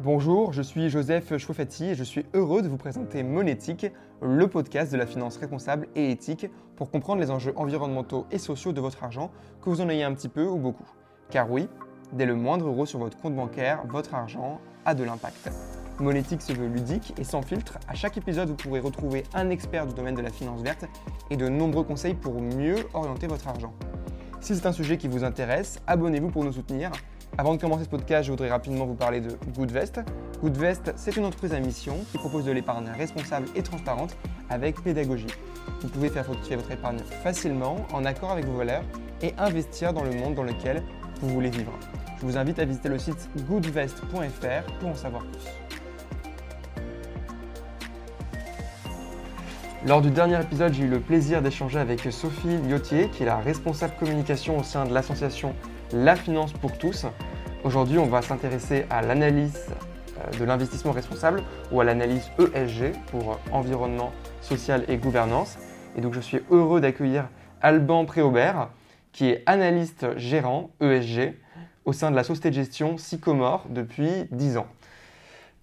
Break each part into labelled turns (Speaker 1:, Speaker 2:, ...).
Speaker 1: Bonjour, je suis Joseph Chouafati et je suis heureux de vous présenter Monétique, le podcast de la finance responsable et éthique pour comprendre les enjeux environnementaux et sociaux de votre argent, que vous en ayez un petit peu ou beaucoup. Car oui, dès le moindre euro sur votre compte bancaire, votre argent a de l'impact. Monétique se veut ludique et sans filtre. À chaque épisode, vous pourrez retrouver un expert du domaine de la finance verte et de nombreux conseils pour mieux orienter votre argent. Si c'est un sujet qui vous intéresse, abonnez-vous pour nous soutenir. Avant de commencer ce podcast, je voudrais rapidement vous parler de Goodvest. Goodvest, c'est une entreprise à mission qui propose de l'épargne responsable et transparente avec pédagogie. Vous pouvez faire fructifier votre épargne facilement, en accord avec vos valeurs, et investir dans le monde dans lequel vous voulez vivre. Je vous invite à visiter le site goodvest.fr pour en savoir plus. Lors du dernier épisode, j'ai eu le plaisir d'échanger avec Sophie Liotier, qui est la responsable communication au sein de l'association La Finance pour tous. Aujourd'hui, on va s'intéresser à l'analyse euh, de l'investissement responsable ou à l'analyse ESG pour environnement, social et gouvernance. Et donc, je suis heureux d'accueillir Alban Préaubert, qui est analyste gérant ESG au sein de la société de gestion Sycomore depuis 10 ans.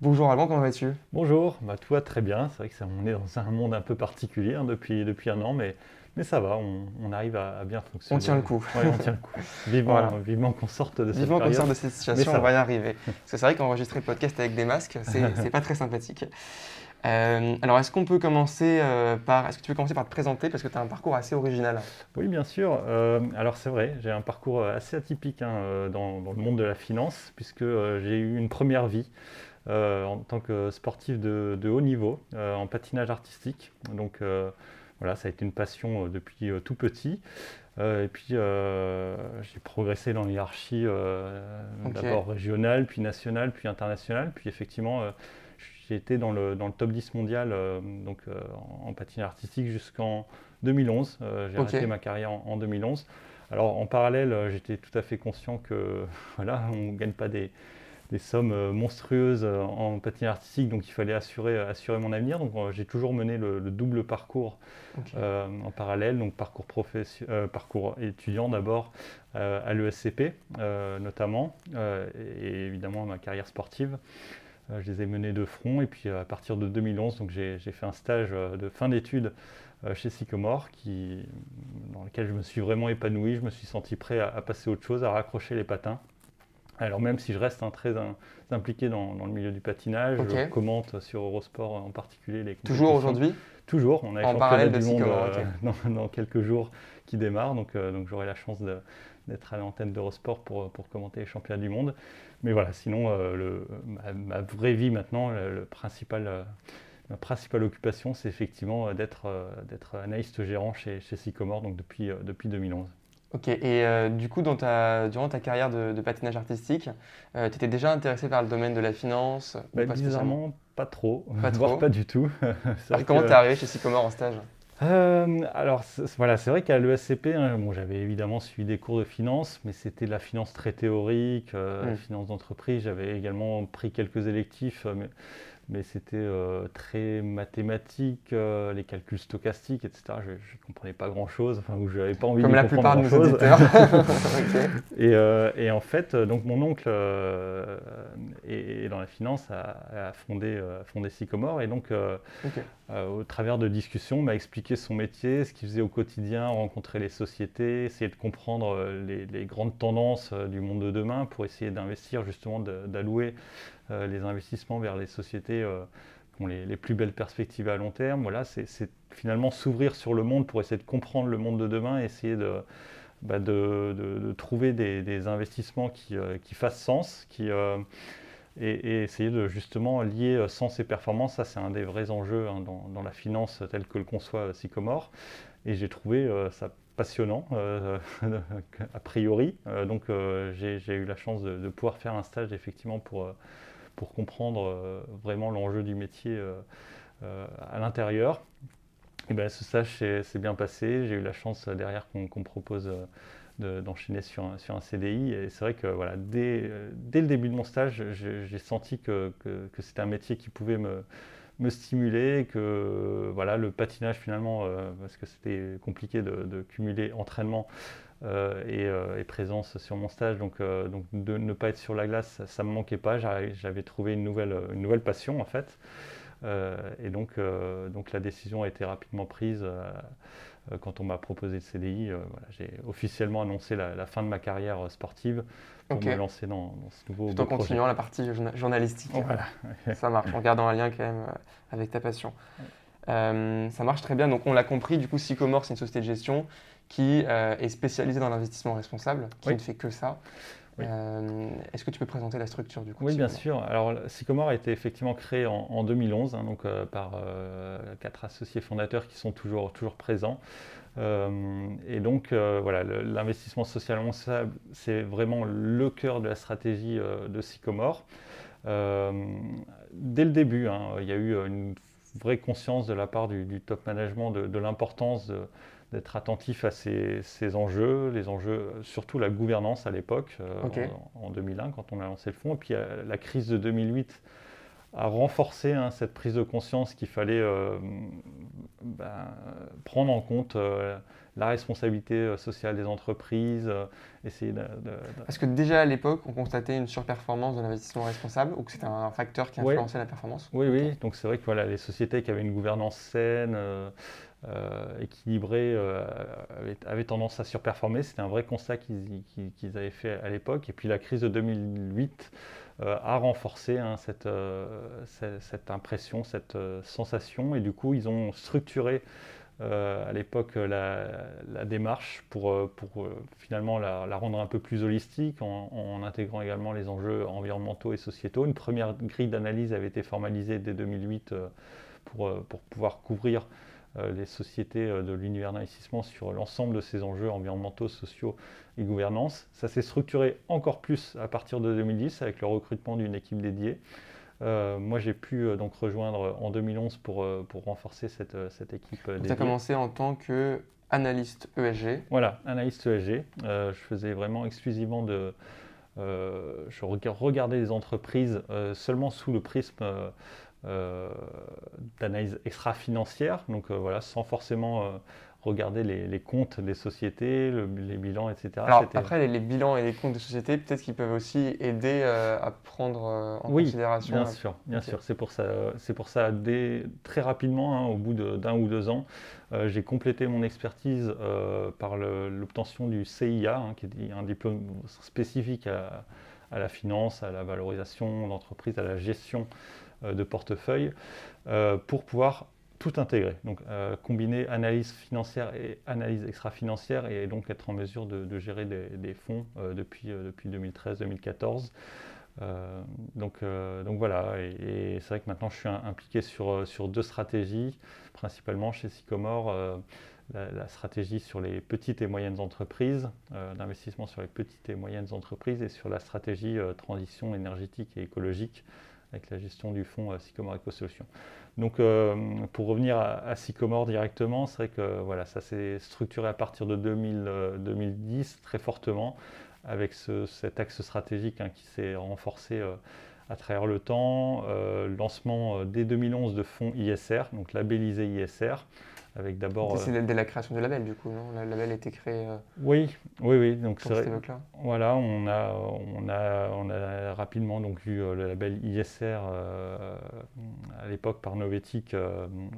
Speaker 1: Bonjour Alban, comment vas-tu?
Speaker 2: Bonjour, bah, toi très bien. C'est vrai que on est dans un monde un peu particulier hein, depuis, depuis un an, mais, mais ça va, on, arrive à, bien fonctionner.
Speaker 1: On tient le coup.
Speaker 2: Oui, on tient le coup. Vivement, vivement qu'on sorte de cette
Speaker 1: Vivement
Speaker 2: qu'on
Speaker 1: sorte de cette situation, on va y arriver. Parce que c'est vrai qu'enregistrer le podcast avec des masques, c'est pas très sympathique. Euh, alors, est-ce qu'on peut commencer euh, par. Est-ce que tu veux commencer par te présenter? Parce que tu as un parcours assez original.
Speaker 2: Oui, bien sûr. Euh, alors, c'est vrai, j'ai un parcours assez atypique hein, dans, dans, le monde de la finance, puisque j'ai eu une première vie. En tant que sportif de, haut niveau en patinage artistique. Donc voilà, ça a été une passion depuis tout petit. et puis j'ai progressé dans l'hierarchie d'abord régionale, puis nationale, puis internationale. Puis effectivement, j'ai été dans le, dans le top 10 mondial donc, en, patinage artistique jusqu'en 2011. j'ai arrêté ma carrière en, en 2011. Alors en parallèle, j'étais tout à fait conscient que voilà, on ne gagne pas des, des sommes euh, monstrueuses euh, en patinage artistique, donc il fallait assurer, euh, assurer mon avenir. Donc j'ai toujours mené le, double parcours en parallèle, donc parcours, parcours étudiant d'abord à l'ESCP notamment, et, évidemment ma carrière sportive. je les ai menés de front, et puis à partir de 2011, donc j'ai fait un stage de fin d'études chez Sycomore, qui, dans lequel je me suis vraiment épanoui, je me suis senti prêt à, à passer autre chose, à raccrocher les patins. Alors même si je reste très impliqué dans, le milieu du patinage, je commente sur Eurosport en particulier les
Speaker 1: Toujours aujourd'hui?
Speaker 2: Toujours, on a en parallèle du monde euh, dans, quelques jours qui démarrent, donc, euh, donc j'aurai la chance d'être à l'antenne d'Eurosport pour, pour commenter les championnats du monde. Mais voilà, sinon, euh, le, ma, vraie vie maintenant, le, principal, ma principale occupation, c'est effectivement d'être analyste gérant chez, chez Sycomore, donc depuis, depuis 2011.
Speaker 1: Ok, et euh, du coup, dans ta, durant ta carrière de, patinage artistique, euh, tu étais déjà intéressé par le domaine de la finance
Speaker 2: bah, pas Bizarrement, pas trop, pas trop. pas du tout.
Speaker 1: alors, comment tu es arrivé chez Sycomore en stage
Speaker 2: euh, alors voilà, c'est vrai qu'à l'ESCP, hein, bon, j'avais évidemment suivi des cours de finance, mais c'était de la finance très théorique, la hmm. finance d'entreprise. J'avais également pris quelques électifs, mais mais c'était euh, très mathématique, euh, les calculs stochastiques, etc. Je ne comprenais pas grand-chose, enfin, je n'avais pas envie
Speaker 1: Comme
Speaker 2: de
Speaker 1: la plupart de nos auditeurs.
Speaker 2: et, euh, et, en fait, donc mon oncle est, dans la finance, a, fondé, a fondé Sycomore, et donc au travers de discussions, m'a expliqué son métier, ce qu'il faisait au quotidien, rencontrer les sociétés, essayer de comprendre les, les grandes tendances du monde de demain pour essayer d'investir justement, d'allouer les investissements vers les sociétés euh, qui ont les, plus belles perspectives à long terme. Voilà, c'est finalement s'ouvrir sur le monde pour essayer de comprendre le monde de demain, essayer de, bah, trouver des, investissements qui, euh, qui, fassent sens, qui, et, essayer de justement lier sens et performance. Ça, c'est un des vrais enjeux hein, dans, la finance telle que le conçoit Sycomore. Et j'ai trouvé ça passionnant, a priori. donc j'ai eu la chance de, pouvoir faire un stage effectivement pour pour comprendre euh, vraiment l'enjeu du métier euh, euh, à l'intérieur. Et ben, ce stage s'est bien passé. J'ai eu la chance derrière qu'on propose d'enchaîner sur, un, CDI. Et c'est vrai que voilà, dès, le début de mon stage, j'ai senti que, c'était un métier qui pouvait me, me stimuler, que voilà, le patinage finalement, parce que c'était compliqué de, cumuler entraînement et, présence sur mon stage. Donc, donc de ne pas être sur la glace, ça ne me manquait pas. J'avais trouvé une nouvelle, une nouvelle passion en fait. et donc, donc la décision a été rapidement prise quand on m'a proposé le CDI. Voilà, J'ai officiellement annoncé la, fin de ma carrière sportive pour me lancer dans, ce nouveau
Speaker 1: Tout en continuant la partie journalistique. Voilà. ça marche, en gardant un lien quand même avec ta passion. Euh, ça marche très bien. Donc, on l'a compris, du coup, Sycomore, c'est une société de gestion qui euh, est spécialisée dans l'investissement responsable, qui ne fait que ça. Euh, est-ce que tu peux présenter la structure du coup
Speaker 2: Oui, bien sûr. Alors, Sycomore a été effectivement créé en, 2011 hein, donc, par quatre associés fondateurs qui sont toujours, toujours présents. et donc, voilà, l'investissement social responsable, c'est vraiment le cœur de la stratégie de Sycomore. dès le début, hein, il y a eu une vraie conscience de la part du, top management de, l'importance d'être attentif à ces, enjeux, les enjeux, surtout la gouvernance à l'époque, euh, en, 2001, quand on a lancé le fonds. Et puis euh, la crise de 2008 a renforcé hein, cette prise de conscience qu'il fallait euh, ben, prendre en compte la responsabilité sociale des entreprises, essayer de,
Speaker 1: Parce que déjà à l'époque, on constatait une surperformance de l'investissement responsable ou que c'était un facteur qui influençait la performance?
Speaker 2: Oui, oui. Donc c'est vrai que voilà, les sociétés qui avaient une gouvernance saine, euh, équilibrée, avaient, tendance à surperformer. C'était un vrai constat qu'ils avaient fait à l'époque. Et puis la crise de 2008 a renforcé hein, cette, cette, impression, cette sensation. Et du coup, ils ont structuré euh, à l'époque la, démarche pour, euh, pour euh, finalement la, rendre un peu plus holistique en, intégrant également les enjeux environnementaux et sociétaux. Une première grille d'analyse avait été formalisée dès 2008 pour, pour pouvoir couvrir les sociétés de l'univers d'investissement sur l'ensemble de ces enjeux environnementaux, sociaux et gouvernance. Ça s'est structuré encore plus à partir de 2010 avec le recrutement d'une équipe dédiée. Euh, moi, j'ai pu euh, donc rejoindre en 2011 pour, euh, pour renforcer cette, cette équipe.
Speaker 1: Tu as commencé en tant qu'analyste ESG
Speaker 2: Voilà, analyste ESG. je faisais vraiment exclusivement de. je regardais les entreprises seulement sous le prisme d'analyse extra-financière, donc voilà, sans forcément regarder les, comptes des sociétés, les bilans, etc.
Speaker 1: Alors après, les, bilans et les comptes des sociétés, peut-être qu'ils peuvent aussi aider euh, à prendre euh, en
Speaker 2: oui,
Speaker 1: considération.
Speaker 2: Bien sûr, bien sûr. C'est pour ça, c'est pour ça très rapidement, hein, au bout d'un ou deux ans, euh, j'ai complété mon expertise par l'obtention du CIA, hein, qui est un diplôme spécifique à, à la finance, à la valorisation d'entreprise, à la gestion de portefeuille, pour pouvoir tout intégrer. Donc euh, combiner analyse financière et analyse extra-financière et donc être en mesure de, gérer des, fonds euh, depuis, euh, depuis 2013-2014. donc, donc voilà, et, c'est vrai que maintenant je suis impliqué sur, deux stratégies, principalement chez Sycomore. La, stratégie sur les petites et moyennes entreprises, d'investissement sur les petites et moyennes entreprises et sur la stratégie transition énergétique et écologique avec la gestion du fonds Sycomore EcoSolutions. Donc, euh, pour revenir à, Sycomore directement, c'est vrai que voilà, ça s'est structuré à partir de 2010 euh, très fortement, avec cet axe stratégique hein, qui s'est renforcé euh, à travers le temps. lancement dès 2011 de fonds ISR, donc labellisé ISR,
Speaker 1: avec d'abord. C'est euh, dès la création du label, du coup, non? Le label a été créé. Euh,
Speaker 2: oui, oui, oui. Donc c'est Voilà, on a, on a, on a rapidement donc eu euh, le label ISR à l'époque par Novetic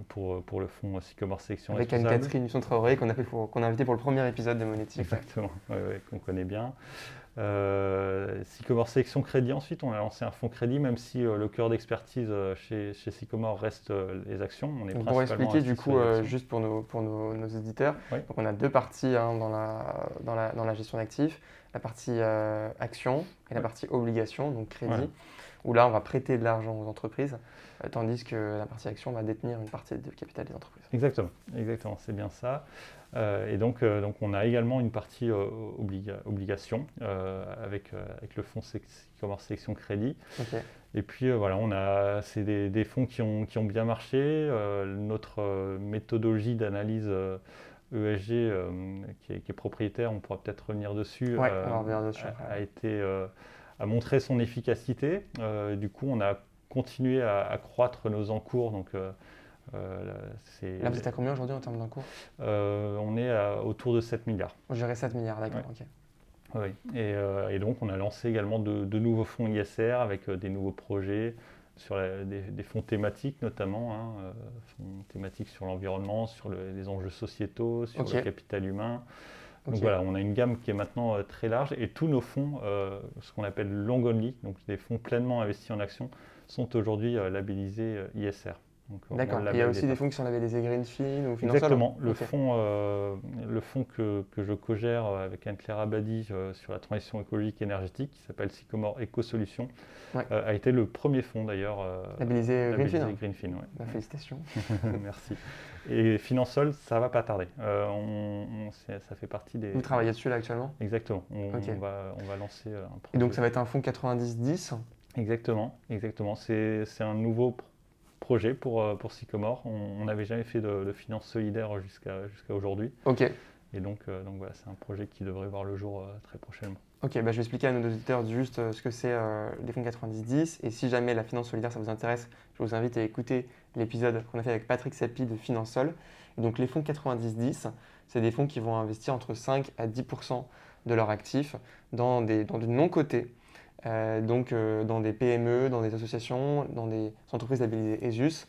Speaker 2: pour, pour le fonds Sycomore Sélection.
Speaker 1: Avec Anne-Catherine Husson-Traoré qu'on a, qu'on a invité pour le premier épisode de Monétique.
Speaker 2: Exactement, oui, oui, qu'on connaît bien. Euh, Sycomore Sélection Crédit ensuite, on a lancé un fonds crédit, même si euh, le cœur d'expertise euh, chez, chez, Sycomore reste les actions.
Speaker 1: On est pour expliquer du coup, juste pour nos, pour nos, éditeurs, donc on a deux parties hein, dans, la, dans, la, dans, la, gestion d'actifs, la partie action et la partie obligation, donc crédit, où là on va prêter de l'argent aux entreprises, tandis que la partie action va détenir une partie du capital des entreprises.
Speaker 2: Exactement, exactement, c'est bien ça. Euh, et donc, euh, donc, on a également une partie euh, obligation avec, avec le fonds commerce sélection crédit. Et puis voilà, on a c'est des, des, fonds qui ont, qui ont bien marché. notre méthodologie d'analyse ESG e qui, est, propriétaire, on pourra peut-être revenir dessus, a, été a montré son efficacité. du coup, on a continué à, à croître nos encours. Donc
Speaker 1: là, vous êtes à combien aujourd'hui en termes d'encours
Speaker 2: On est à, autour de 7 milliards.
Speaker 1: On gérait 7 milliards, d'accord, ok.
Speaker 2: Oui, et, donc on a lancé également de, nouveaux fonds ISR avec des nouveaux projets sur des, fonds thématiques notamment, hein, fonds thématiques sur l'environnement, sur les enjeux sociétaux, sur le capital humain. Donc voilà, on a une gamme qui est maintenant euh, très large et tous nos fonds, euh, ce qu'on appelle long only, donc des fonds pleinement investis en actions, sont aujourd'hui euh, labellisés ISR.
Speaker 1: D'accord. Il y a aussi des fonds qui sont labellisés Greenfield ou
Speaker 2: Exactement. Le fonds, le fonds que, que je co-gère avec Anne-Claire Abadi sur la transition écologique et énergétique, qui s'appelle Sycomore Eco Solutions, a été le premier fonds d'ailleurs.
Speaker 1: labellisé,
Speaker 2: labellisé Greenfield.
Speaker 1: Bah, félicitations.
Speaker 2: Merci. Et Finansol, ça va pas tarder. Euh, on, ça fait partie des.
Speaker 1: Vous travaillez dessus là actuellement?
Speaker 2: Exactement. On, va, on, va, lancer euh, un projet.
Speaker 1: Et donc ça va être un fonds 90-10
Speaker 2: Exactement, exactement. C'est un nouveau projet pour, euh, pour Sycomore. On n'avait jamais fait de, de finance solidaire jusqu'à jusqu'à aujourd'hui.
Speaker 1: Ok.
Speaker 2: Et donc, donc voilà, c'est un projet qui devrait voir le jour très prochainement.
Speaker 1: Ok, bah je vais expliquer à nos auditeurs juste euh, ce que c'est euh, les fonds 90-10. Et si jamais la finance solidaire, ça vous intéresse, je vous invite à écouter l'épisode qu'on a fait avec Patrick Sapi de Finansol. Et donc les fonds 90-10, c'est des fonds qui vont investir entre 5 à 10% de leurs actifs dans, des, dans du non-coté. Euh, donc dans des PME, dans des associations, dans des entreprises labellisées ESUS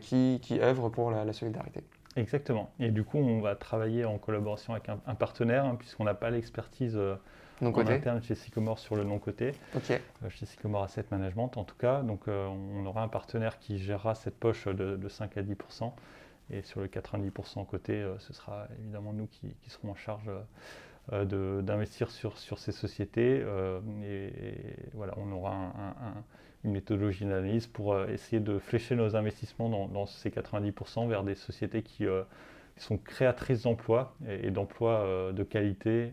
Speaker 1: qui, qui œuvrent pour la, solidarité.
Speaker 2: Exactement. Et du coup, on va travailler en collaboration avec un, partenaire, hein, puisqu'on n'a pas l'expertise
Speaker 1: en
Speaker 2: interne chez Sycomore sur le non-côté, euh, chez Sycomore Asset Management en tout cas. Donc euh, on aura un partenaire qui gérera cette poche de, 5 à 10% et sur le 90% côté, euh, ce sera évidemment nous qui, serons en charge d'investir sur, sur ces sociétés. Et, voilà, on aura une méthodologie d'analyse pour essayer de flécher nos investissements dans, ces 90% vers des sociétés qui sont créatrices d'emplois et, d'emplois de qualité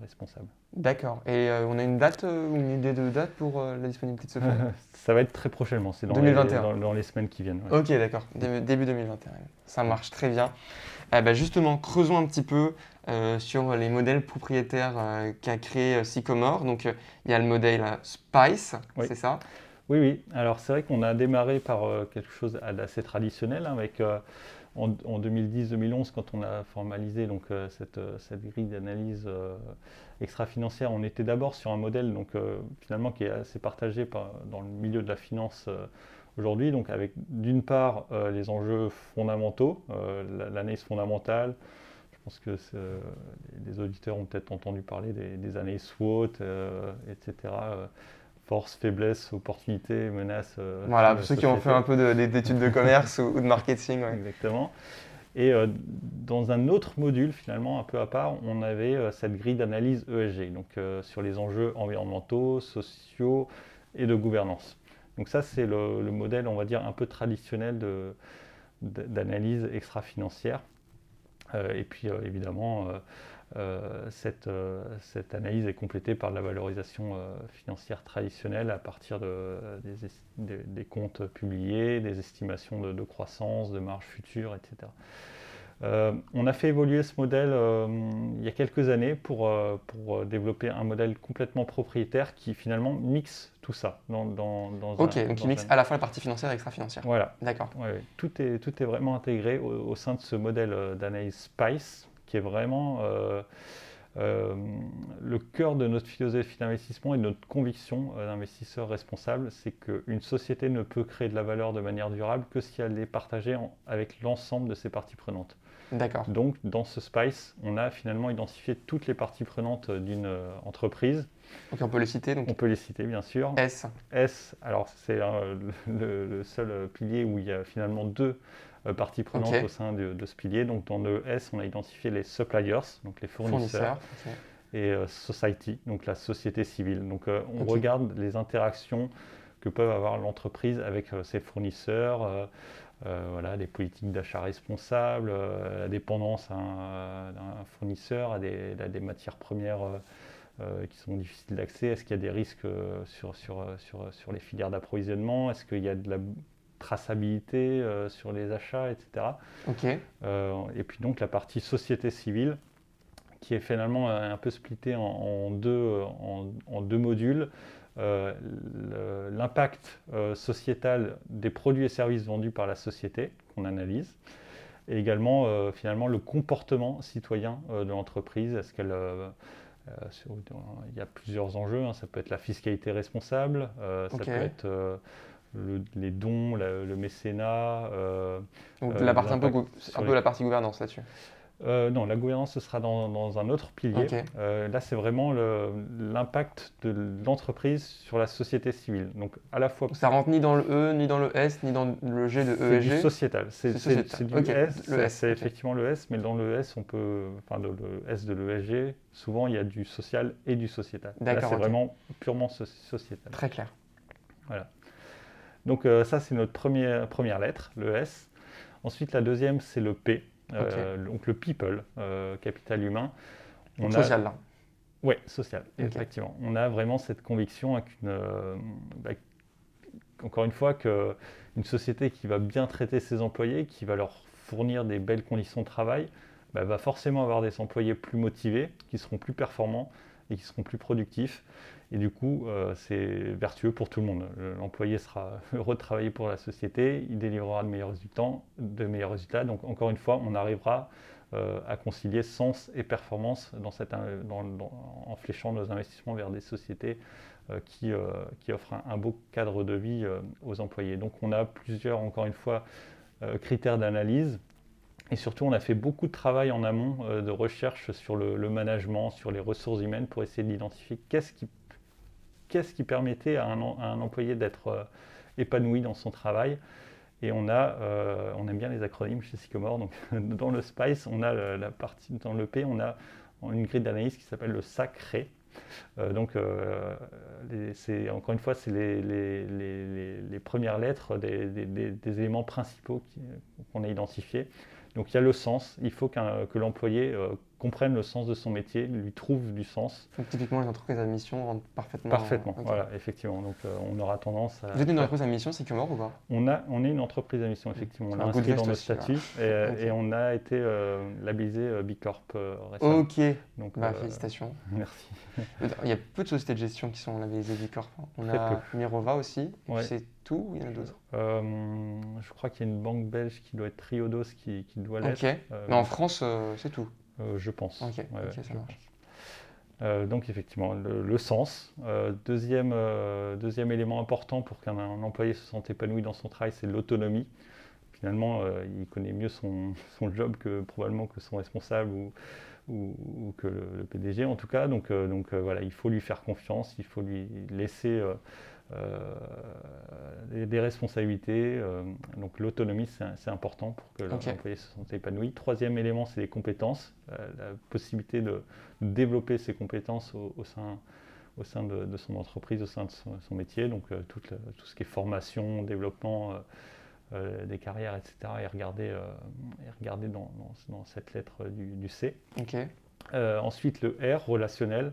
Speaker 2: responsables.
Speaker 1: D'accord. Et euh, on a une date euh, ou une idée de date pour euh, la disponibilité de ce fonds?
Speaker 2: Ça va être très prochainement, c'est dans, Les, dans, les semaines qui viennent.
Speaker 1: Ok, d'accord. Début 2021. Ça marche très bien. Eh ben, justement, creusons un petit peu sur les modèles propriétaires qu'a créé Sycomore. Donc, il y a le modèle Spice, c'est ça?
Speaker 2: Oui, oui. Alors, c'est vrai qu'on a démarré par quelque chose d'assez traditionnel hein, avec en, 2010-2011, quand on a formalisé donc, cette, cette, grille d'analyse extra-financière, on était d'abord sur un modèle donc, euh, finalement qui est assez partagé dans le milieu de la finance euh, aujourd'hui, donc avec d'une part euh, les enjeux fondamentaux, l'analyse fondamentale. Je pense que les auditeurs ont peut-être entendu parler des, années SWOT, etc force, faiblesse, opportunité, menace.
Speaker 1: voilà, pour ceux qui ont fait un peu d'études de, commerce ou, de marketing.
Speaker 2: Exactement. Et euh, dans un autre module, finalement, un peu à part, on avait euh, cette grille d'analyse ESG, donc euh, sur les enjeux environnementaux, sociaux et de gouvernance. Donc ça, c'est le, modèle, on va dire, un peu traditionnel d'analyse extra-financière. Et puis, évidemment, cette, cette, analyse est complétée par la valorisation financière traditionnelle à partir de, des, comptes publiés, des estimations de, croissance, de marge future, etc. Euh, on a fait évoluer ce modèle euh, il y a quelques années euh, pour, développer un modèle complètement propriétaire qui finalement mixe tout ça.
Speaker 1: Dans, ok, donc il mixe à la fois la partie financière et extra-financière.
Speaker 2: Voilà.
Speaker 1: D'accord.
Speaker 2: Tout, est, tout est vraiment intégré au, sein de ce modèle d'analyse SPICE qui est vraiment le cœur de notre philosophie d'investissement et de notre conviction d'investisseur responsable. C'est qu'une société ne peut créer de la valeur de manière durable que si elle est partagée avec l'ensemble de ses parties prenantes.
Speaker 1: D'accord.
Speaker 2: Donc, dans ce SPICE, on a finalement identifié toutes les parties prenantes d'une euh, entreprise.
Speaker 1: On peut les citer donc.
Speaker 2: On peut les citer, bien sûr.
Speaker 1: S.
Speaker 2: S, alors c'est euh, le, seul euh, pilier où il y a finalement deux parties prenantes au sein de, ce pilier. Donc, dans le S, on a identifié les suppliers, donc les fournisseurs. Et society, donc la société civile. Donc, on regarde les interactions que peuvent avoir l'entreprise avec ses fournisseurs euh, voilà, des politiques d'achat responsables, euh, la dépendance d'un fournisseur, à des, des matières premières euh, qui sont difficiles d'accès Est-ce qu'il y a des risques sur, sur, sur, sur les filières d'approvisionnement? Est-ce qu'il y a de la traçabilité sur les achats, etc.
Speaker 1: Ok.
Speaker 2: et puis donc la partie société civile, qui est finalement un peu splittée en, deux, en, deux modules. l'impact sociétal des produits et services vendus par la société qu'on analyse, et également finalement le comportement citoyen de l'entreprise. Est-ce qu'elle il y a plusieurs enjeux, hein. ça peut être la fiscalité responsable, ça peut être les dons, le mécénat.
Speaker 1: Donc la partie un peu, un peu la partie gouvernance là-dessus.
Speaker 2: Euh, non, la gouvernance, ce sera dans, un autre pilier. Euh, là, c'est vraiment l'impact de l'entreprise sur la société civile. Donc, à la fois.
Speaker 1: Ça rentre ni dans le E, ni dans le S, ni dans le G de ESG.
Speaker 2: C'est du sociétal. C'est du S. C'est effectivement le S, mais dans le S, on peut. Enfin, le S de l'ESG, souvent, il y a du social et du sociétal. Là, c'est vraiment purement sociétal.
Speaker 1: Très clair.
Speaker 2: Voilà. Donc, euh, ça, c'est notre première, première lettre, le S. Ensuite, la deuxième, c'est le P. Euh, donc le people, euh, capital humain.
Speaker 1: On social là.
Speaker 2: Oui, social, effectivement. On a vraiment cette conviction avec une, euh, bah, encore une fois, qu'une société qui va bien traiter ses employés, qui va leur fournir des belles conditions de travail, bah, va forcément avoir des employés plus motivés, qui seront plus performants et qui seront plus productifs. Et du coup, euh, c'est vertueux pour tout le monde. L'employé sera heureux de travailler pour la société, il délivrera de meilleurs résultats. De meilleurs résultats. Donc encore une fois, on arrivera euh, à concilier sens et performance dans cette, en fléchant nos investissements vers des sociétés euh, qui, qui, offrent un, beau cadre de vie aux employés. Donc on a plusieurs, encore une fois, critères d'analyse. Et surtout, on a fait beaucoup de travail en amont de recherche sur le, le, management, sur les ressources humaines pour essayer d'identifier qu'est-ce qui qu'est-ce qui permettait à un, employé d'être euh, épanoui dans son travail. Et on a, euh, on aime bien les acronymes chez Sycomore. Donc, dans le SPICE, on a la, partie, dans le P, on a une grille d'analyse qui s'appelle le sacré. Euh, donc, encore une fois, c'est les, premières lettres des, éléments principaux qu'on a identifiés. Donc, il y a le sens. Il faut que l'employé comprennent le sens de son métier, lui trouvent du sens.
Speaker 1: Donc typiquement, les entreprises à mission rentrent parfaitement.
Speaker 2: Parfaitement, voilà, effectivement. Donc euh, on aura tendance à.
Speaker 1: Vous êtes une entreprise à mission, c'est mort ou pas?
Speaker 2: On, a, on est une entreprise à mission, effectivement. On l'a inscrit dans nos statuts et, on a été euh, labellisé euh, B Corp récemment.
Speaker 1: Ok, donc, bah, félicitations.
Speaker 2: Merci.
Speaker 1: Il y a peu de sociétés de gestion qui sont labellisées B Corp. On a Mirova aussi, c'est tout ou il y en a d'autres?
Speaker 2: Je crois qu'il y a une banque belge qui doit être Triodos qui, qui doit l'être.
Speaker 1: Ok, mais en France, c'est tout.
Speaker 2: Euh, je pense. Euh, donc effectivement, le, sens. Euh, deuxième, deuxième élément important pour qu'un employé se sente épanoui dans son travail, c'est l'autonomie. Finalement, il connaît mieux son, son, job que probablement que son responsable ou, ou, que le, PDG en tout cas. Donc, donc voilà, il faut lui faire confiance, il faut lui laisser euh, des, responsabilités. Euh, donc l'autonomie, c'est important pour que l'employé se sente épanoui. Troisième élément, c'est les compétences, euh, la possibilité de développer ses compétences au, sein au sein de, son entreprise, au sein de son, métier. Donc tout, tout, ce qui est formation, développement des carrières, etc. est regardé, est regardé dans, dans, cette lettre du, C. ensuite le R, relationnel.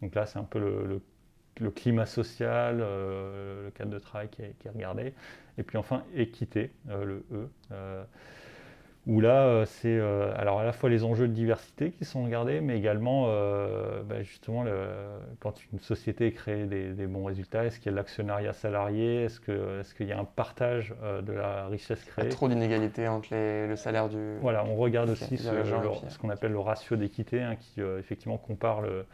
Speaker 2: Donc là, c'est un peu le le climat social, euh, le cadre de travail qui est, regardé. Et puis enfin, équité, euh, le E, euh, où là, c'est alors à la fois les enjeux de diversité qui sont regardés, mais également bah, justement quand une société crée des, bons résultats, est-ce qu'il y a l'actionnariat salarié, est-ce qu'il est y a un partage de la richesse créée?
Speaker 1: Il y a trop d'inégalités entre le salaire du...
Speaker 2: Voilà, on regarde aussi ce, qu'on appelle le ratio d'équité, hein, qui effectivement compare le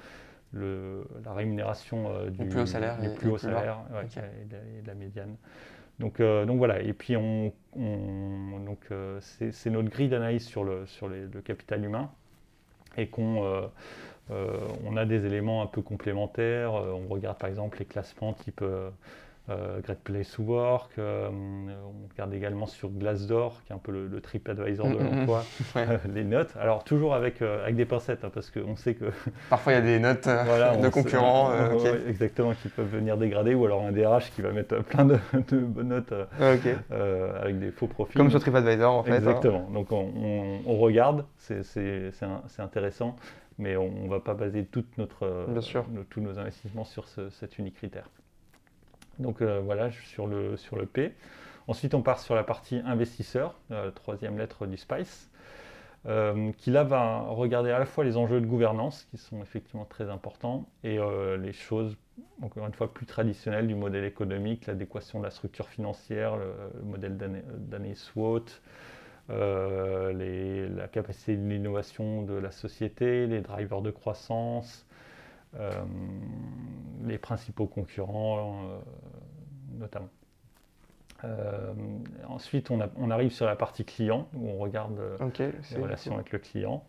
Speaker 2: la rémunération euh, du
Speaker 1: plus haut salaire,
Speaker 2: et, plus haut salaire et, de, la médiane. Donc, euh, donc voilà, et puis on, donc euh, c'est notre grille d'analyse sur, le, sur le capital humain et qu'on on a des éléments un peu complémentaires. On regarde par exemple les classements type Great Place to Work. Euh, on regarde également sur Glassdoor, qui est un peu le, trip TripAdvisor de mm, mm, mm. l'emploi, euh, les notes. Alors toujours avec, avec des pincettes, hein, parce qu'on sait que...
Speaker 1: Parfois il y a des notes de concurrents.
Speaker 2: exactement, qui peuvent venir dégrader, ou alors un DRH qui va mettre plein de, bonnes notes avec des faux profils.
Speaker 1: Comme sur TripAdvisor en fait.
Speaker 2: Hein. Exactement, donc on, regarde, c'est intéressant mais on ne va pas baser toute notre, tous nos investissements sur cet unique critère. Donc euh, voilà, sur le, sur le P. Ensuite, on part sur la partie investisseur, euh, troisième lettre du SPICE. qui là va regarder à la fois les enjeux de gouvernance, qui sont effectivement très importants, et les choses, encore une fois, plus traditionnelles du modèle économique, l'adéquation de la structure financière, le, modèle d'année SWOT, la capacité de l'innovation de la société, les drivers de croissance, les principaux concurrents notamment. Euh, ensuite, on, arrive sur la partie client, où on regarde euh, les relations avec le client.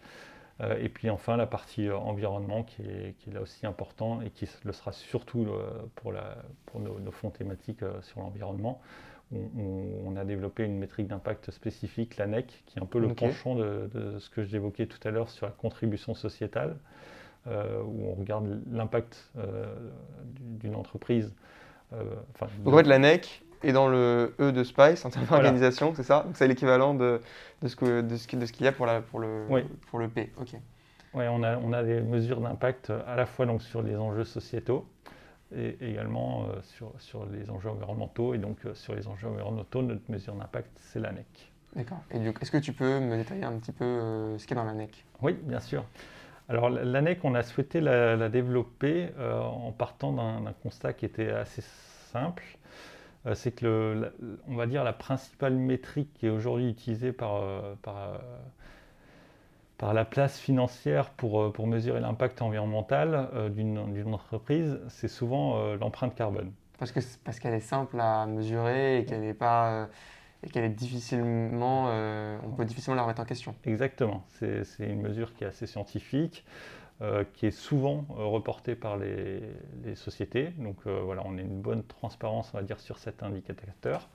Speaker 2: Euh, et puis enfin, la partie environnement, qui est, là aussi important et qui le sera surtout pour, nos, fonds thématiques sur l'environnement. On, a développé une métrique d'impact spécifique, la NEC, qui est un peu le penchant de, ce que j'évoquais tout à l'heure sur la contribution sociétale, où on regarde l'impact d'une entreprise.
Speaker 1: Enfin, Donc en fait, la NEC, et dans le E de Spice en termes d'organisation, c'est ça? Donc c'est l'équivalent de, de, ce qu'il de ce, qu'il y a pour, la, pour, le, pour le P. Ok.
Speaker 2: Oui, on a, on a des mesures d'impact à la fois donc, sur les enjeux sociétaux et également euh, sur, sur les enjeux environnementaux. Et donc euh, sur les enjeux environnementaux, notre mesure d'impact, c'est l'ANEC.
Speaker 1: D'accord. Et est-ce que tu peux me détailler un petit peu euh, ce qu'il y a dans l'ANEC
Speaker 2: Oui, bien sûr. Alors l'ANEC, on a souhaité la, la développer en partant d'un constat qui était assez simple. Euh, c'est que, on va dire, la principale métrique qui est aujourd'hui utilisée par, euh, euh, par, la place financière pour, pour mesurer l'impact environnemental d'une entreprise, c'est souvent l'empreinte carbone.
Speaker 1: Parce qu'elle parce est simple à mesurer et qu'elle n'est pas et qu'elle est difficilement, on peut difficilement la remettre en question.
Speaker 2: Exactement, c'est une mesure qui est assez scientifique. Euh, qui est souvent euh, reporté par les, sociétés. Donc euh, voilà, on a une bonne transparence, on va dire, sur cet indicateur.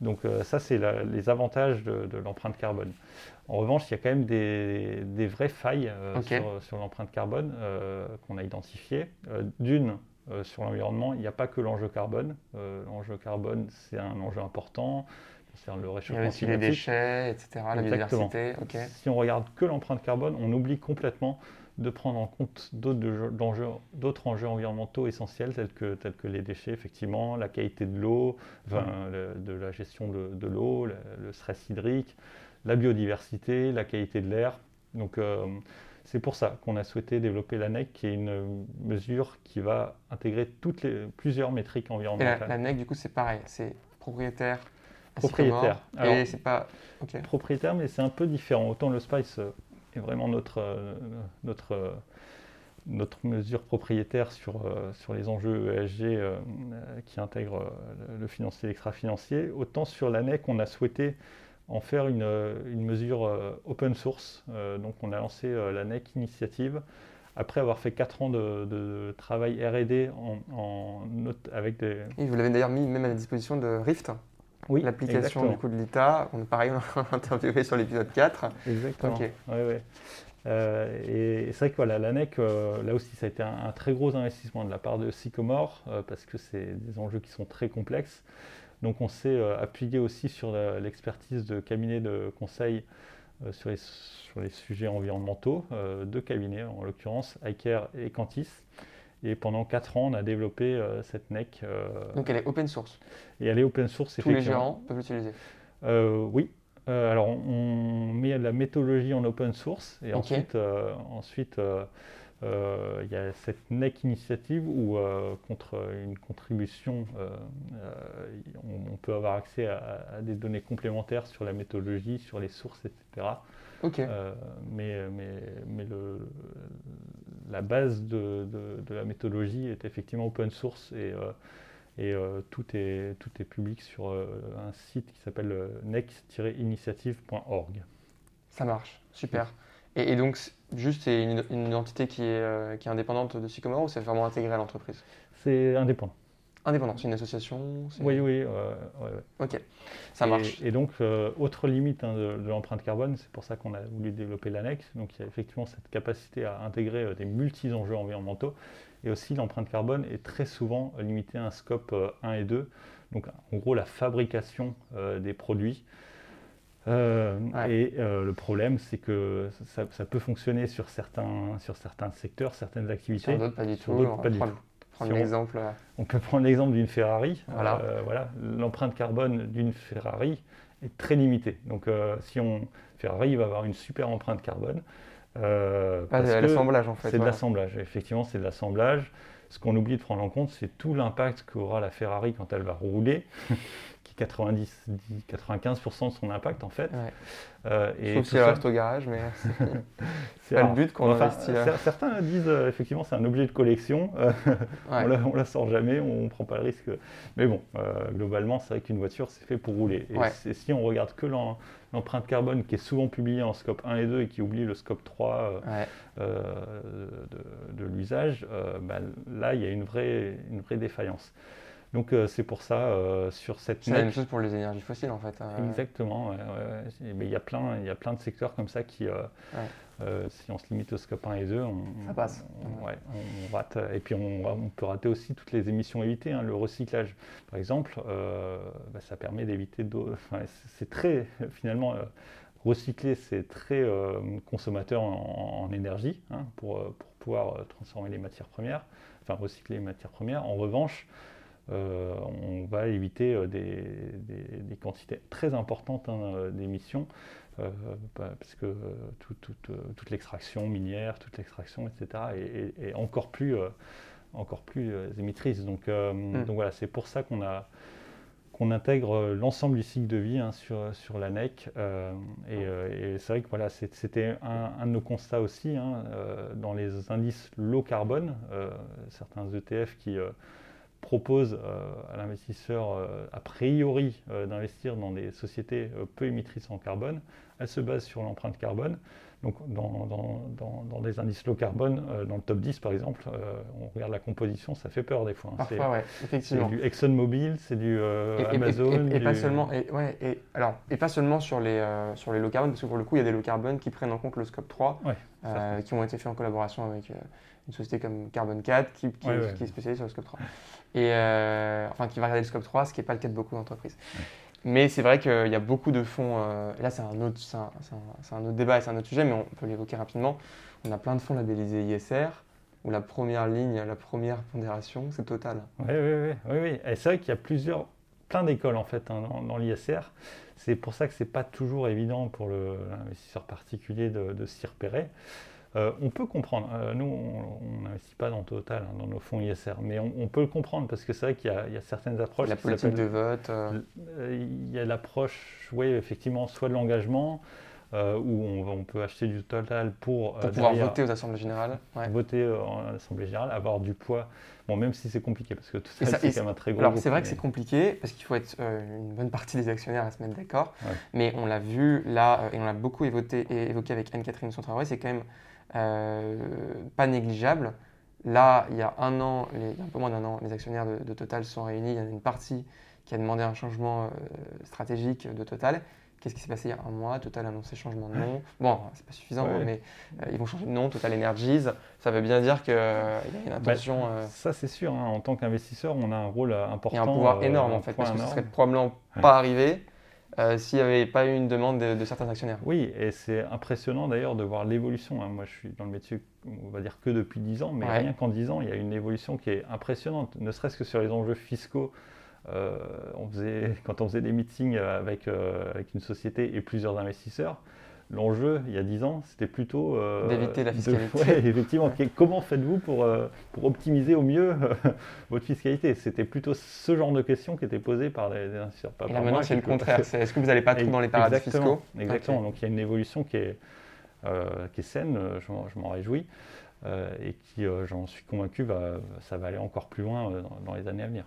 Speaker 2: Donc ça, c'est les avantages de, l'empreinte carbone. En revanche, il y a quand même des, vraies failles sur, l'empreinte carbone qu'on a identifiées. D'une, sur l'environnement, il n'y a pas que l'enjeu carbone. l'enjeu carbone, c'est un enjeu important
Speaker 1: le réchauffement il y a aussi les déchets, etc., la biodiversité.
Speaker 2: Si on regarde que l'empreinte carbone, on oublie complètement de prendre en compte d'autres enjeux, environnementaux essentiels tels que, tels que les déchets, effectivement, la qualité de l'eau, de la gestion de, l'eau, le, stress hydrique, la biodiversité, la qualité de l'air. Donc euh, c'est pour ça qu'on a souhaité développer l'ANEC, qui est une mesure qui va intégrer toutes les, plusieurs métriques environnementales.
Speaker 1: L'ANEC, du coup, c'est pareil, c'est propriétaire.
Speaker 2: Propriétaire.
Speaker 1: et c'est pas
Speaker 2: propriétaire, mais c'est un peu différent. Autant le Spice euh, est vraiment notre, euh, notre, euh, notre mesure propriétaire sur, sur les enjeux ESG qui intègrent le financier et l'extra-financier, autant sur l'ANEC, on a souhaité en faire une, une mesure open source. donc on a lancé l'ANEC Initiative après avoir fait 4 ans de, travail RD en, en, avec des...
Speaker 1: Et vous l'avez d'ailleurs mis même à la disposition de Rift oui, l'application du coup de l'ITA. On, pareil, on a interviewé sur l'épisode 4.
Speaker 2: Exactement. Euh, et c'est vrai que voilà, l'ANEC, euh, là aussi, ça a été un, très gros investissement de la part de Sycomore, euh, parce que c'est des enjeux qui sont très complexes. Donc on s'est appuyé aussi sur l'expertise de cabinets de conseil sur les, sur, les, sujets environnementaux, deux cabinets, en l'occurrence ICARE et Cantis. Et pendant 4 ans, on a développé euh, cette NEC. Euh,
Speaker 1: Donc elle est open source
Speaker 2: Et elle est open source,
Speaker 1: Tous les gérants peuvent l'utiliser
Speaker 2: euh, Oui. alors on met la méthodologie en open source et ensuite, ensuite il y a cette NEC initiative où, contre une contribution, on, peut avoir accès à, à, des données complémentaires sur la méthodologie, sur les sources, etc. Euh, mais, mais, mais le, la base de, de, la méthodologie est effectivement open source et, euh, et euh, tout, est, tout est public sur un site qui s'appelle next-initiative.org.
Speaker 1: Ça marche, super. Et, donc, juste, c'est une, une, entité qui est, qui est indépendante de Sycomore ou c'est vraiment intégré à l'entreprise?
Speaker 2: C'est indépendant.
Speaker 1: Indépendant, c'est une association
Speaker 2: Oui, oui.
Speaker 1: Ok, ça marche.
Speaker 2: Et, donc, euh, autre limite hein, de, l'empreinte carbone, c'est pour ça qu'on a voulu développer l'annexe. Donc, il y a effectivement cette capacité à intégrer euh, des multi-enjeux environnementaux. Et aussi, l'empreinte carbone est très souvent limitée à un scope 1 euh, et 2. Donc, en gros, la fabrication des produits. Et le problème, c'est que ça, peut fonctionner sur certains, sur certains secteurs, certaines activités.
Speaker 1: Sur d'autres, pas du tout. pas du tout l'exemple.
Speaker 2: On, peut prendre l'exemple d'une Ferrari. Voilà. Euh, voilà. L'empreinte carbone d'une Ferrari est très limité. Donc si on Ferrari va avoir une super empreinte carbone.
Speaker 1: Euh, ah, c'est l'assemblage en fait.
Speaker 2: C'est de l'assemblage, effectivement, c'est de l'assemblage. Ce qu'on oublie de prendre en compte, c'est tout l'impact qu'aura la Ferrari quand elle va rouler, qui est 90, 95% de son impact en fait.
Speaker 1: Euh, et Sauf reste au garage, mais c'est pas le but qu'on enfin, investit là.
Speaker 2: Certains disent euh, effectivement c'est un objet de collection, euh, on, la, la, sort jamais, on ne prend pas le risque. Mais bon, globalement, c'est vrai qu'une voiture c'est fait pour rouler. Et, si on regarde que l'empreinte carbone qui est souvent publiée en scope 1 et 2 et qui oublie le scope 3 de, l'usage, bah, là il y a une vraie, une vraie défaillance. Donc euh, c'est pour ça, euh, sur cette
Speaker 1: C'est la même chose pour les énergies fossiles en fait.
Speaker 2: Hein. Exactement. Mais il y, a plein, il y a plein de secteurs comme ça qui, euh, si on se limite au scope 1 et 2, on,
Speaker 1: ça passe.
Speaker 2: On, rate. Et puis on, peut rater aussi toutes les émissions évitées. Hein. Le recyclage, par exemple, bah, ça permet d'éviter d'eau. c'est très, finalement, recycler, c'est très consommateur en, énergie hein, pour, pour, pouvoir transformer les matières premières, enfin recycler les matières premières. En revanche, euh, on va éviter euh, des, quantités très importantes hein, d'émissions, euh, bah, parce que toute l'extraction minière, toute l'extraction, etc., est, encore plus, encore plus émettrice. Donc, hmm. donc voilà, c'est pour ça qu'on a qu'on intègre l'ensemble du cycle de vie hein, sur, sur l'ANEC. et, c'est vrai que voilà, c'était un, de nos constats aussi hein, dans les indices low carbone, certains ETF qui propose euh, à l'investisseur euh, a priori euh, d'investir dans des sociétés peu émettrices en carbone, elle se base sur l'empreinte carbone. Donc dans, dans, des indices low carbone, dans le top 10 par exemple, on regarde la composition, ça fait peur des fois.
Speaker 1: Hein. Parfois, ouais, effectivement.
Speaker 2: C'est du ExxonMobil, c'est du Amazon.
Speaker 1: Et, pas seulement, et, ouais, et, alors, et pas seulement sur les, sur les low carbone, parce que pour le coup, il y a des low carbone qui prennent en compte le scope 3, qui ont été faits en collaboration avec une société comme Carbon 4 qui, qui, est spécialisée sur le scope 3 et euh, enfin qui va regarder le scope 3, ce qui n'est pas le cas de beaucoup d'entreprises. Mais c'est vrai qu'il y a beaucoup de fonds, euh, là c'est un, autre, un, un, autre débat et c'est un autre sujet, mais on peut l'évoquer rapidement. On a plein de fonds labellisés ISR, où la première ligne, la première pondération, c'est Total.
Speaker 2: Oui, oui, oui. oui. Et c'est vrai qu'il y a plusieurs, plein d'écoles en fait hein, dans, l'ISR. C'est pour ça que ce n'est pas toujours évident pour l'investisseur particulier de s'y repérer. Euh, on peut comprendre. Euh, nous, on n'investit pas dans Total, hein, dans nos fonds ISR, mais on, peut le comprendre parce que c'est vrai qu'il y, a certaines approches.
Speaker 1: La politique de vote. Euh.
Speaker 2: Il y a l'approche, oui, effectivement, soit de l'engagement, où on, peut acheter du Total pour,
Speaker 1: pour pouvoir voter aux assemblées générales.
Speaker 2: Voter en assemblée générale, avoir du poids. Bon, même si c'est compliqué, parce que tout ça, c'est quand même un très gros.
Speaker 1: Alors, c'est vrai que c'est compliqué, parce qu'il faut être une bonne partie des actionnaires à se mettre d'accord. Mais on l'a vu là, et on l'a beaucoup évoqué, évoqué avec Anne-Catherine Sontraoré, c'est quand même pas négligeable. Là, il y a un an, un peu moins d'un an, les actionnaires de, Total sont réunis. Il y en a une partie qui a demandé un changement euh, stratégique de Total. Qu'est-ce qui s'est passé il y a un mois? Total a annoncé changement de nom. Bon, c'est pas suffisant, mais euh, ils vont changer de nom, Total Energies. Ça veut bien dire qu'il y a une bah, intention.
Speaker 2: ça, c'est sûr. Hein. En tant qu'investisseur, on a un rôle important.
Speaker 1: Il y a un pouvoir énorme, en fait, parce que ça serait probablement pas arrivé euh, s'il n'y avait pas eu une demande de, certains actionnaires.
Speaker 2: Oui, et c'est impressionnant d'ailleurs de voir l'évolution. Hein. Moi, je suis dans le métier, on va dire que depuis 10 ans, mais rien qu'en 10 ans, il y a une évolution qui est impressionnante, ne serait-ce que sur les enjeux fiscaux. Euh, on faisait, quand on faisait des meetings avec, euh, avec une société et plusieurs investisseurs, l'enjeu, il y a 10 ans, c'était plutôt...
Speaker 1: Euh, D'éviter la fiscalité.
Speaker 2: effectivement. Comment faites-vous pour, euh, pour optimiser au mieux euh, votre fiscalité? C'était plutôt ce genre de questions qui étaient posées par les, investisseurs.
Speaker 1: et là, maintenant, c'est le contraire. est-ce que vous n'allez pas trop dans les paradis
Speaker 2: fiscaux? Exactement. Donc, il y a une évolution qui est, qui est saine, je, m'en réjouis. et qui, j'en suis convaincu, va, ça va aller encore plus loin dans, dans les années à venir.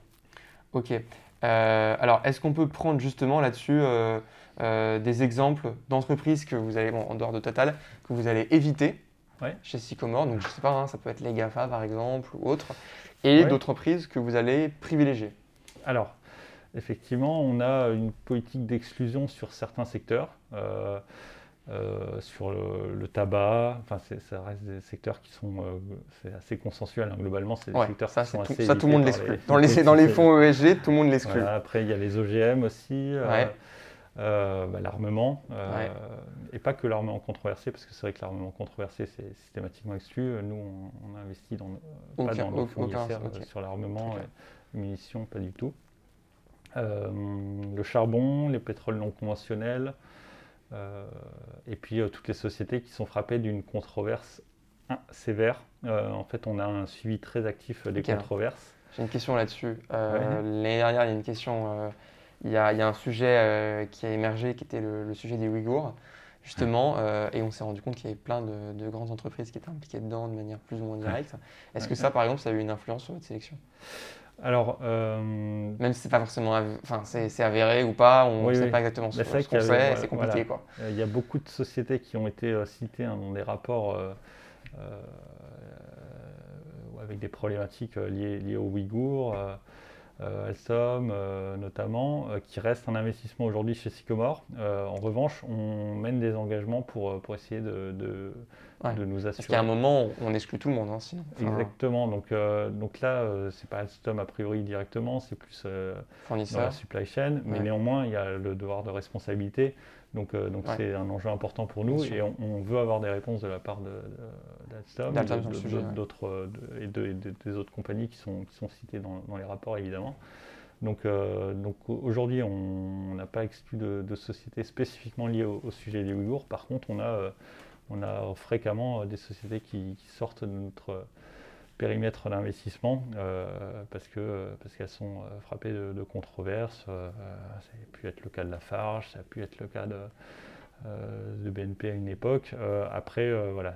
Speaker 1: Ok. alors, est-ce qu'on peut prendre justement là-dessus euh, des exemples d'entreprises que vous allez, en dehors de Total, que vous allez éviter chez Sycomore. Donc, je ne sais pas, hein, ça peut être les GAFA par exemple ou autres. Et d'autres entreprises que vous allez privilégier.
Speaker 2: Alors, effectivement, on a une politique d'exclusion sur certains secteurs. Euh, euh, sur le, tabac, enfin ça reste des secteurs qui sont c'est assez consensuel hein. globalement, c'est des secteurs
Speaker 1: ça,
Speaker 2: qui sont
Speaker 1: tout, Ça tout le monde l'exclut. Dans les, dans les fonds ESG, tout le monde l'exclut.
Speaker 2: après il y a les OGM aussi. Euh, bah, l'armement, euh, et pas que l'armement controversé, parce que c'est vrai que l'armement controversé, c'est systématiquement exclu. Nous, on, a investi dans, pas dans nos fonds sur l'armement, les munitions, pas du tout. le charbon, les pétroles non conventionnels, et puis toutes les sociétés qui sont frappées d'une controverse sévère. en fait, on a un suivi très actif des controverses.
Speaker 1: J'ai une question là-dessus. L'année dernière, il y a une question il y, a, un sujet euh, qui a émergé qui était le, sujet des Ouïghours, justement, euh, et on s'est rendu compte qu'il y avait plein de, grandes entreprises qui étaient impliquées dedans de manière plus ou moins directe. Est-ce que ça, par exemple, ça a eu une influence sur votre sélection?
Speaker 2: Alors,
Speaker 1: euh, même si c'est pas forcément, enfin c'est avéré ou pas, on ne sait pas exactement ce, qu'on sait, c'est compliqué quoi.
Speaker 2: Il y a beaucoup de sociétés qui ont été citées hein, dans des rapports avec des problématiques liées, liées aux Ouïghours. Euh, Alstom euh, notamment, euh, qui reste un investissement aujourd'hui chez Sycomore. en revanche, on mène des engagements pour, pour essayer de, de, nous assurer. Parce
Speaker 1: qu'à un moment, on exclut tout le monde, hein, sinon.
Speaker 2: Exactement. Donc, donc là, c'est pas Alstom a priori directement, c'est plus dans la supply chain, mais néanmoins, il y a le devoir de responsabilité. Donc, donc c'est un enjeu important pour nous et on, veut avoir des réponses de la part d'Alstom de, et, des autres compagnies qui sont, qui sont citées dans, dans les rapports évidemment. Donc, euh, donc aujourd'hui, on n'a pas exclu de, de, sociétés spécifiquement liées au, sujet des Ouïghours. Par contre, on a, euh, on a fréquemment euh, des sociétés qui, qui sortent de notre périmètre d'investissement parce que parce qu'elles sont frappées de, de controverses. ça a pu être le cas de la Farge, ça a pu être le cas de euh, de BNP à une époque. Euh, après, euh, voilà,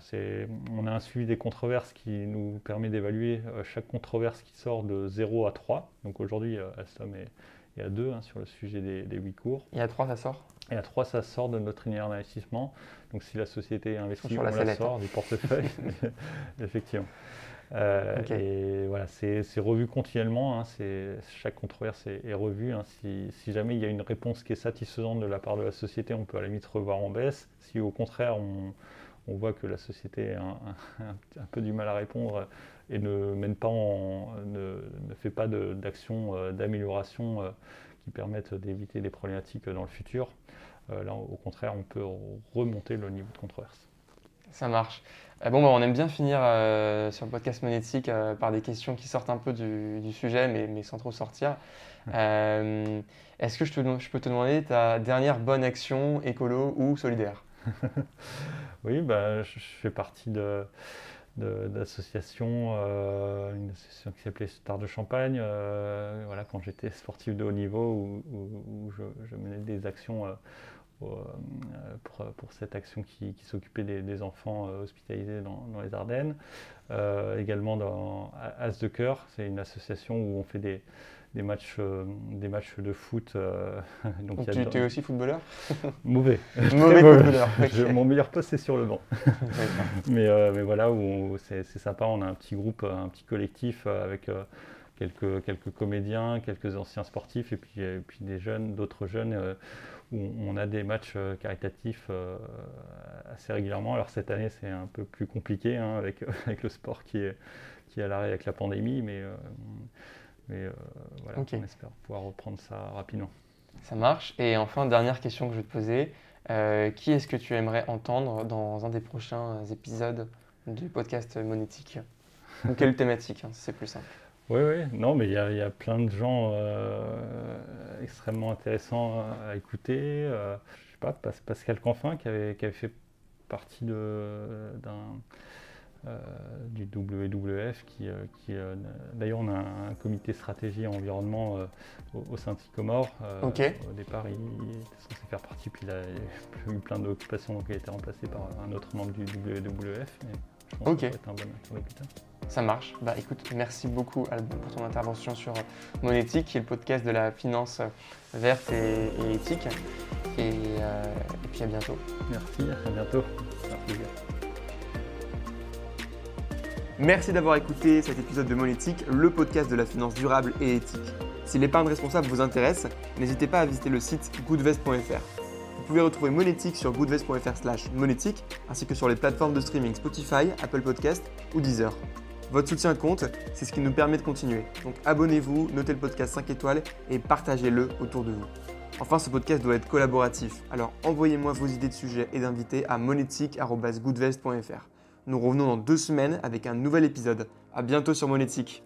Speaker 2: on a un suivi des controverses qui nous permet d'évaluer chaque controverse qui sort de 0 à 3. Donc aujourd'hui, Alstom est, est, à 2 hein, sur le sujet des, des 8 cours.
Speaker 1: Et à 3, ça sort?
Speaker 2: Et à 3, ça sort de notre univers d'investissement. Donc si la société investit, on la, la sort du portefeuille, effectivement. Euh, et voilà, c'est revu continuellement. Hein, chaque controverse est, est revue. Hein. si, si, jamais il y a une réponse qui est satisfaisante de la part de la société, on peut à la limite revoir en baisse. Si au contraire on, on voit que la société a un, un, peu du mal à répondre et ne mène pas en, ne, ne fait pas d'actions euh, d'amélioration euh, qui permettent d'éviter des problématiques dans le futur, là au contraire on peut remonter le niveau de controverse.
Speaker 1: Ça marche. Euh, bon, bah, on aime bien finir euh, sur le podcast monétique euh, par des questions qui sortent un peu du, sujet, mais, mais, sans trop sortir. Est-ce que je, te, je, peux te demander ta dernière bonne action écolo ou solidaire?
Speaker 2: Oui, bah, je, fais partie de d'associations, une association qui s'appelait Star de Champagne, voilà, quand j'étais sportif de haut niveau, où, je, je, menais des actions euh, pour, pour, cette action qui, s'occupait des, enfants euh, hospitalisés dans, les Ardennes. Euh, également dans As de Cœur, c'est une association où on fait des, des matchs, des matchs de foot.
Speaker 1: donc, tu étais aussi footballeur?
Speaker 2: Mauvais.
Speaker 1: Mauvais footballeur.
Speaker 2: mon meilleur poste, c'est sur le banc. mais, mais voilà, où c'est sympa. On a un petit groupe, un petit collectif avec quelques, quelques comédiens, quelques anciens sportifs et puis, et puis des jeunes, d'autres jeunes où on a des matchs euh, caritatifs euh, assez régulièrement. Alors cette année, c'est un peu plus compliqué hein, avec, avec le sport qui est, qui est à l'arrêt avec la pandémie, mais, euh, mais voilà, on espère pouvoir reprendre ça rapidement.
Speaker 1: Ça marche. Et enfin, dernière question que je vais te poser. qui est-ce que tu aimerais entendre dans un des prochains épisodes du podcast monétique? Ou quelle thématique, hein, c'est plus simple?
Speaker 2: Oui, oui, non, mais il y, y, a plein de gens euh, extrêmement intéressants à, écouter. Euh, je sais pas, Pascal Canfin qui avait, qui avait fait partie de, d'un, euh, du WWF, qui, qui d'ailleurs on a un, comité stratégie environnement au, sein de Sycomore. Au départ, il, était censé faire partie, puis il a, eu plein d'occupations, donc il a été remplacé par un autre membre du WWF. Mais je pense que ça va être un bon interlocuteur.
Speaker 1: Ça marche. Bah écoute, merci beaucoup Albon pour ton intervention sur Monétique, qui est le podcast de la finance verte et, éthique. Euh, et, puis à bientôt.
Speaker 2: Merci, à bientôt. Merci.
Speaker 1: Merci d'avoir écouté cet épisode de Monétique, le podcast de la finance durable et éthique. Si l'épargne responsable vous intéresse, n'hésitez pas à visiter le site goodvest.fr. Vous pouvez retrouver Monétique sur goodvest.fr slash monétique, ainsi que sur les plateformes de streaming Spotify, Apple Podcast ou Deezer. Votre soutien compte, c'est ce qui nous permet de continuer. Donc abonnez-vous, notez le podcast 5 étoiles et partagez-le autour de vous. Enfin, ce podcast doit être collaboratif, alors envoyez-moi vos idées de sujets et d'invités à monétique.goodvest.fr. Nous revenons dans deux semaines avec un nouvel épisode. A bientôt sur Monétique.